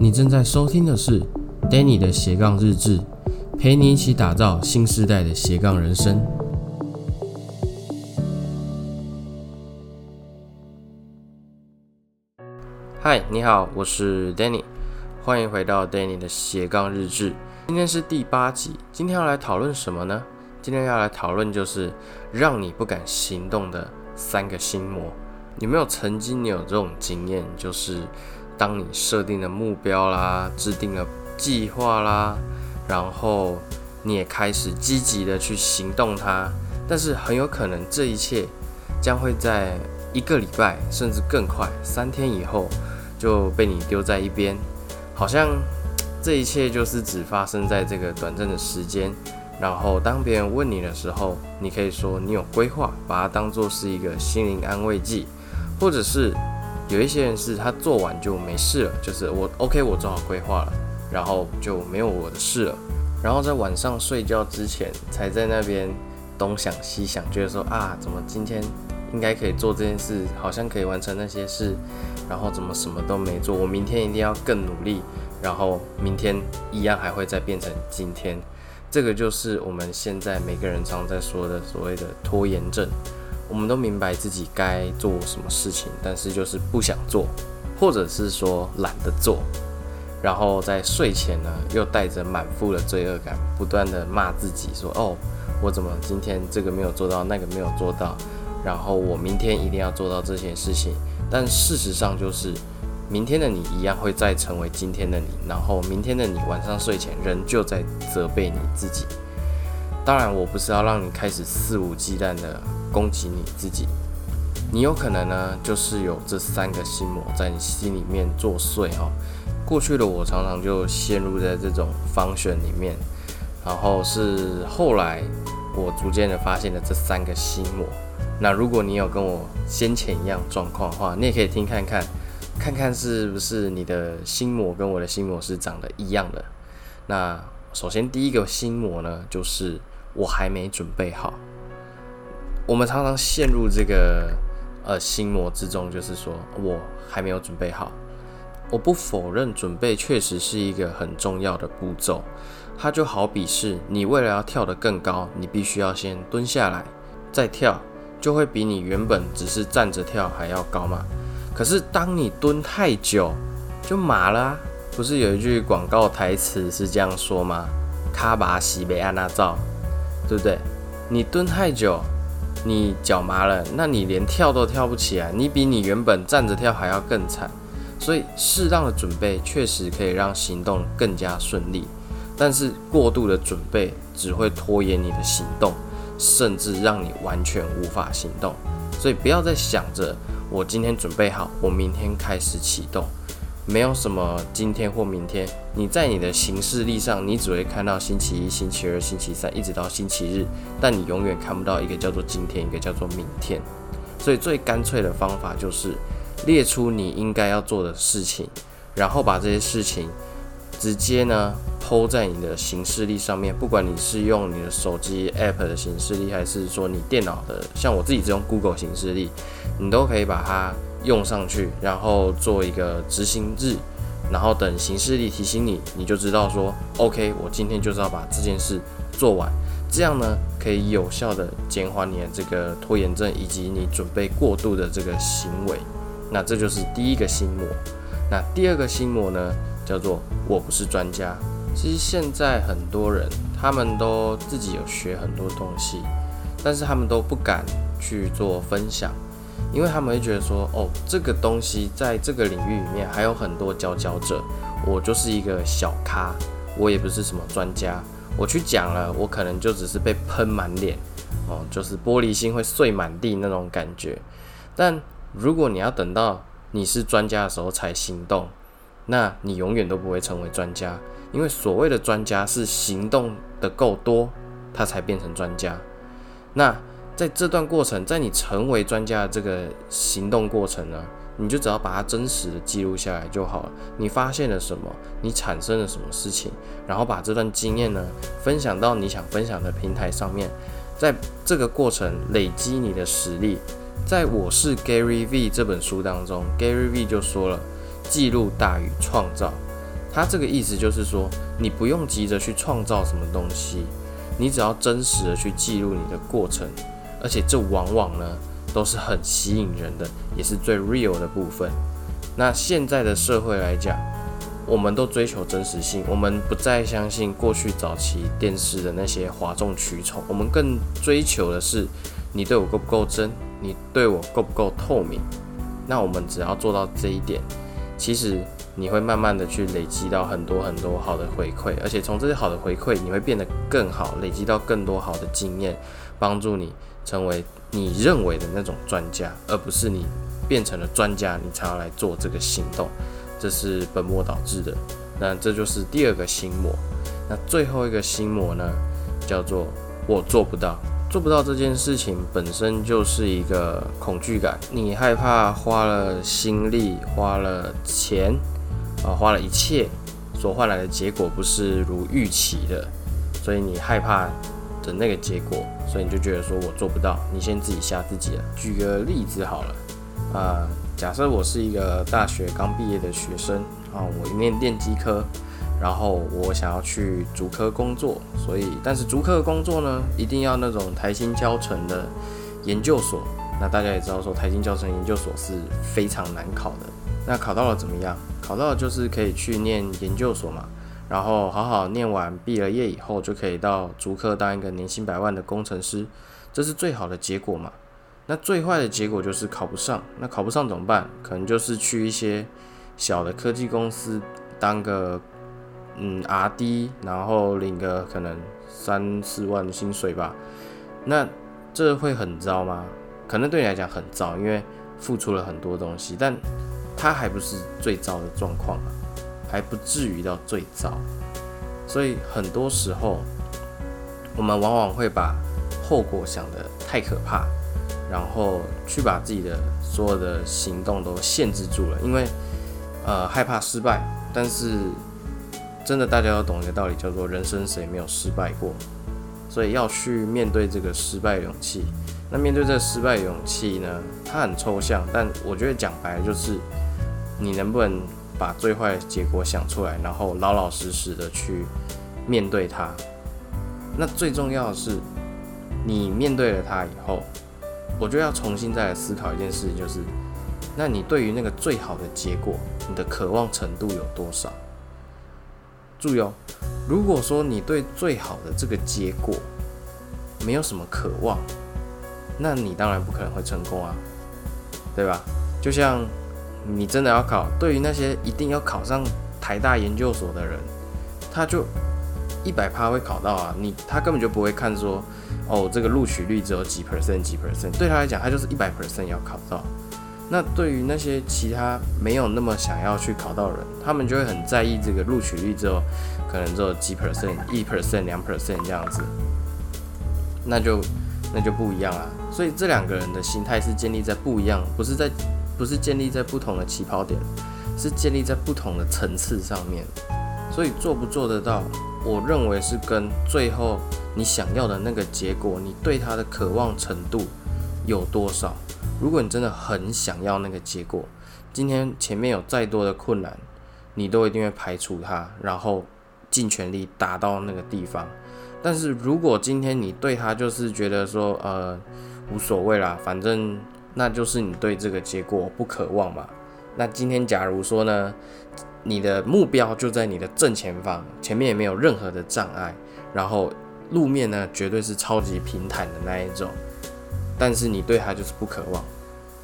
你正在收听的是 Danny 的斜杠日志，陪你一起打造新时代的斜杠人生。嗨，你好，我是 Danny，欢迎回到 Danny 的斜杠日志。今天是第八集，今天要来讨论什么呢？今天要来讨论就是让你不敢行动的三个心魔。有没有曾经你有这种经验，就是当你设定了目标啦，制定了计划啦，然后你也开始积极的去行动它，但是很有可能这一切将会在一个礼拜甚至更快三天以后就被你丢在一边，好像这一切就是只发生在这个短暂的时间。然后当别人问你的时候，你可以说你有规划，把它当做是一个心灵安慰剂。或者是有一些人是他做完就没事了，就是我 OK，我做好规划了，然后就没有我的事了。然后在晚上睡觉之前，才在那边东想西想，觉得说啊，怎么今天应该可以做这件事，好像可以完成那些事，然后怎么什么都没做，我明天一定要更努力，然后明天一样还会再变成今天。这个就是我们现在每个人常在说的所谓的拖延症。我们都明白自己该做什么事情，但是就是不想做，或者是说懒得做，然后在睡前呢，又带着满腹的罪恶感，不断的骂自己说：“哦，我怎么今天这个没有做到，那个没有做到，然后我明天一定要做到这些事情。”但事实上就是，明天的你一样会再成为今天的你，然后明天的你晚上睡前仍旧在责备你自己。当然，我不是要让你开始肆无忌惮的。攻击你自己，你有可能呢，就是有这三个心魔在你心里面作祟哦。过去的我常常就陷入在这种方选里面，然后是后来我逐渐的发现了这三个心魔。那如果你有跟我先前一样状况的话，你也可以听看看，看看是不是你的心魔跟我的心魔是长得一样的。那首先第一个心魔呢，就是我还没准备好。我们常常陷入这个呃心魔之中，就是说我还没有准备好。我不否认准备确实是一个很重要的步骤，它就好比是你为了要跳得更高，你必须要先蹲下来再跳，就会比你原本只是站着跳还要高嘛。可是当你蹲太久，就麻了啊！不是有一句广告台词是这样说吗？卡巴西贝安娜照，对不对？你蹲太久。你脚麻了，那你连跳都跳不起来，你比你原本站着跳还要更惨。所以适当的准备确实可以让行动更加顺利，但是过度的准备只会拖延你的行动，甚至让你完全无法行动。所以不要再想着我今天准备好，我明天开始启动。没有什么今天或明天，你在你的行事历上，你只会看到星期一、星期二、星期三，一直到星期日，但你永远看不到一个叫做今天，一个叫做明天。所以最干脆的方法就是列出你应该要做的事情，然后把这些事情直接呢抛在你的行事历上面。不管你是用你的手机 App 的行事历，还是说你电脑的，像我自己是用 Google 行事历，你都可以把它。用上去，然后做一个执行日，然后等行事历提醒你，你就知道说，OK，我今天就是要把这件事做完。这样呢，可以有效的减缓你的这个拖延症以及你准备过度的这个行为。那这就是第一个心魔。那第二个心魔呢，叫做我不是专家。其实现在很多人，他们都自己有学很多东西，但是他们都不敢去做分享。因为他们会觉得说，哦，这个东西在这个领域里面还有很多佼佼者，我就是一个小咖，我也不是什么专家，我去讲了，我可能就只是被喷满脸，哦，就是玻璃心会碎满地那种感觉。但如果你要等到你是专家的时候才行动，那你永远都不会成为专家，因为所谓的专家是行动的够多，他才变成专家。那。在这段过程，在你成为专家的这个行动过程呢，你就只要把它真实的记录下来就好了。你发现了什么？你产生了什么事情？然后把这段经验呢分享到你想分享的平台上面，在这个过程累积你的实力。在我是 Gary V 这本书当中，Gary V 就说了：记录大于创造。他这个意思就是说，你不用急着去创造什么东西，你只要真实的去记录你的过程，而且这往往呢都是很吸引人的，也是最 real 的部分。那现在的社会来讲，我们都追求真实性，我们不再相信过去早期电视的那些哗众取宠，我们更追求的是你对我够不够真，你对我够不够透明。那我们只要做到这一点，其实。你会慢慢的去累积到很多很多好的回馈，而且从这些好的回馈，你会变得更好，累积到更多好的经验，帮助你成为你认为的那种专家，而不是你变成了专家，你才要来做这个行动，这是本末倒置的。那这就是第二个心魔。那最后一个心魔呢，叫做我做不到，做不到这件事情本身就是一个恐惧感，你害怕花了心力，花了钱。啊，花了一切所换来的结果不是如预期的，所以你害怕的那个结果，所以你就觉得说我做不到，你先自己吓自己了。举个例子好了，啊，假设我是一个大学刚毕业的学生啊，我念电机科，然后我想要去竹科工作，所以但是竹科工作呢，一定要那种台新教程的研究所，那大家也知道说台新教程研究所是非常难考的。那考到了怎么样？考到了就是可以去念研究所嘛，然后好好念完，毕了业以后就可以到竹科当一个年薪百万的工程师，这是最好的结果嘛。那最坏的结果就是考不上，那考不上怎么办？可能就是去一些小的科技公司当个嗯 R&D，然后领个可能三四万的薪水吧。那这会很糟吗？可能对你来讲很糟，因为付出了很多东西，但。它还不是最糟的状况啊，还不至于到最糟，所以很多时候我们往往会把后果想得太可怕，然后去把自己的所有的行动都限制住了，因为呃害怕失败。但是真的大家要懂一个道理，叫做人生谁没有失败过，所以要去面对这个失败勇气。那面对这个失败勇气呢，它很抽象，但我觉得讲白了就是。你能不能把最坏的结果想出来，然后老老实实的去面对它？那最重要的是，你面对了它以后，我就要重新再来思考一件事，就是，那你对于那个最好的结果，你的渴望程度有多少？注意哦，如果说你对最好的这个结果没有什么渴望，那你当然不可能会成功啊，对吧？就像。你真的要考？对于那些一定要考上台大研究所的人，他就一百趴会考到啊！你他根本就不会看说，哦，这个录取率只有几 percent 几 percent，对他来讲，他就是一百 percent 要考到。那对于那些其他没有那么想要去考到的人，他们就会很在意这个录取率只有可能只有几 percent 一 percent 两 percent 这样子，那就那就不一样啊！所以这两个人的心态是建立在不一样，不是在。不是建立在不同的起跑点，是建立在不同的层次上面。所以做不做得到，我认为是跟最后你想要的那个结果，你对它的渴望程度有多少。如果你真的很想要那个结果，今天前面有再多的困难，你都一定会排除它，然后尽全力达到那个地方。但是如果今天你对它就是觉得说，呃，无所谓啦，反正。那就是你对这个结果不渴望嘛？那今天假如说呢，你的目标就在你的正前方，前面也没有任何的障碍，然后路面呢绝对是超级平坦的那一种，但是你对它就是不渴望，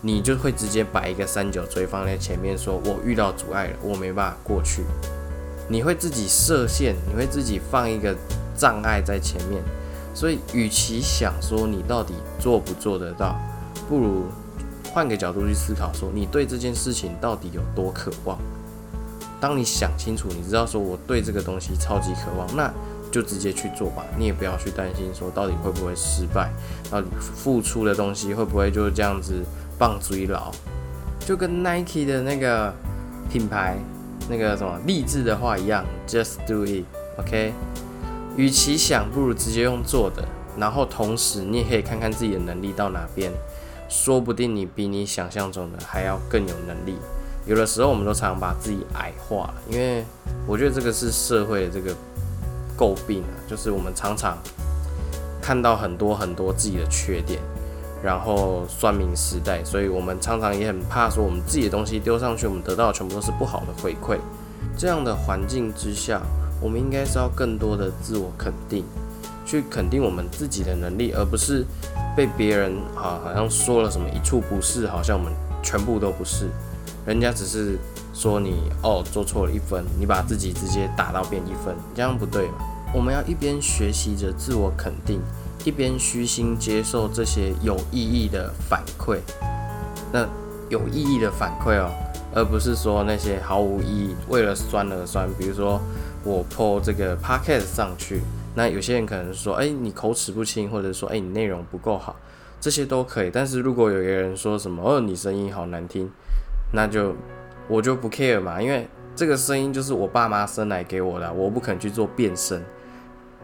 你就会直接摆一个三角锥放在前面，说我遇到阻碍了，我没办法过去。你会自己设限，你会自己放一个障碍在前面，所以与其想说你到底做不做得到，不如。换个角度去思考，说你对这件事情到底有多渴望？当你想清楚，你知道说我对这个东西超级渴望，那就直接去做吧。你也不要去担心说到底会不会失败，到底付出的东西会不会就是这样子棒追牢？就跟 Nike 的那个品牌那个什么励志的话一样，Just do it，OK？与其想，不如直接用做的，然后同时你也可以看看自己的能力到哪边。说不定你比你想象中的还要更有能力。有的时候，我们都常常把自己矮化了，因为我觉得这个是社会的这个诟病啊，就是我们常常看到很多很多自己的缺点，然后算命时代，所以我们常常也很怕说我们自己的东西丢上去，我们得到的全部都是不好的回馈。这样的环境之下，我们应该是要更多的自我肯定，去肯定我们自己的能力，而不是被别人啊好像说了什么一处不是，好像我们全部都不是。人家只是说你哦做错了一分，你把自己直接打到变一分，这样不对嘛？我们要一边学习着自我肯定，一边虚心接受这些有意义的反馈。那有意义的反馈哦。而不是说那些毫无意义、为了酸而酸。比如说我 po 这个 p o c a s t 上去，那有些人可能说：“哎，你口齿不清，或者说哎，你内容不够好，这些都可以。”但是如果有一个人说什么：“哦，你声音好难听”，那就我就不 care 嘛，因为这个声音就是我爸妈生来给我的，我不肯去做变声。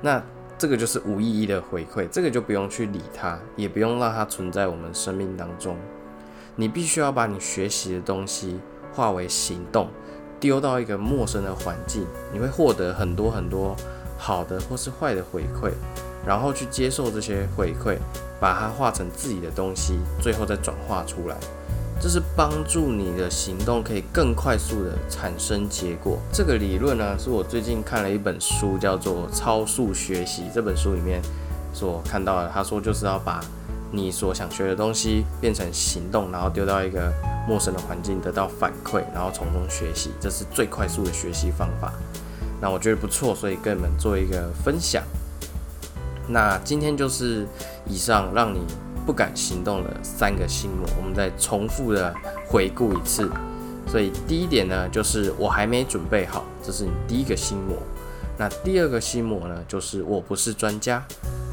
那这个就是无意义的回馈，这个就不用去理它，也不用让它存在我们生命当中。你必须要把你学习的东西。化为行动，丢到一个陌生的环境，你会获得很多很多好的或是坏的回馈，然后去接受这些回馈，把它化成自己的东西，最后再转化出来。这是帮助你的行动可以更快速的产生结果。这个理论呢，是我最近看了一本书，叫做《超速学习》。这本书里面所看到的，他说就是要把你所想学的东西变成行动，然后丢到一个。陌生的环境得到反馈，然后从中学习，这是最快速的学习方法。那我觉得不错，所以跟你们做一个分享。那今天就是以上让你不敢行动的三个心魔，我们再重复的回顾一次。所以第一点呢，就是我还没准备好，这是你第一个心魔。那第二个心魔呢，就是我不是专家。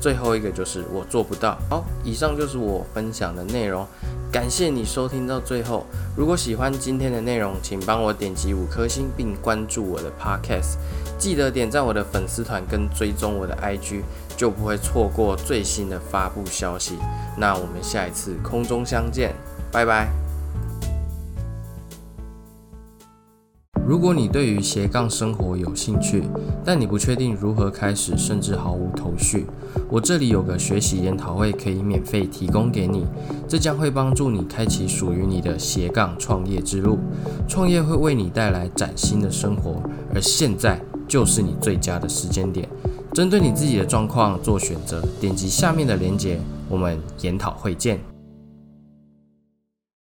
最后一个就是我做不到。好，以上就是我分享的内容，感谢你收听到最后。如果喜欢今天的内容，请帮我点击五颗星并关注我的 Podcast，记得点赞我的粉丝团跟追踪我的 IG，就不会错过最新的发布消息。那我们下一次空中相见，拜拜。如果你对于斜杠生活有兴趣，但你不确定如何开始，甚至毫无头绪，我这里有个学习研讨会可以免费提供给你，这将会帮助你开启属于你的斜杠创业之路。创业会为你带来崭新的生活，而现在就是你最佳的时间点。针对你自己的状况做选择，点击下面的链接，我们研讨会见。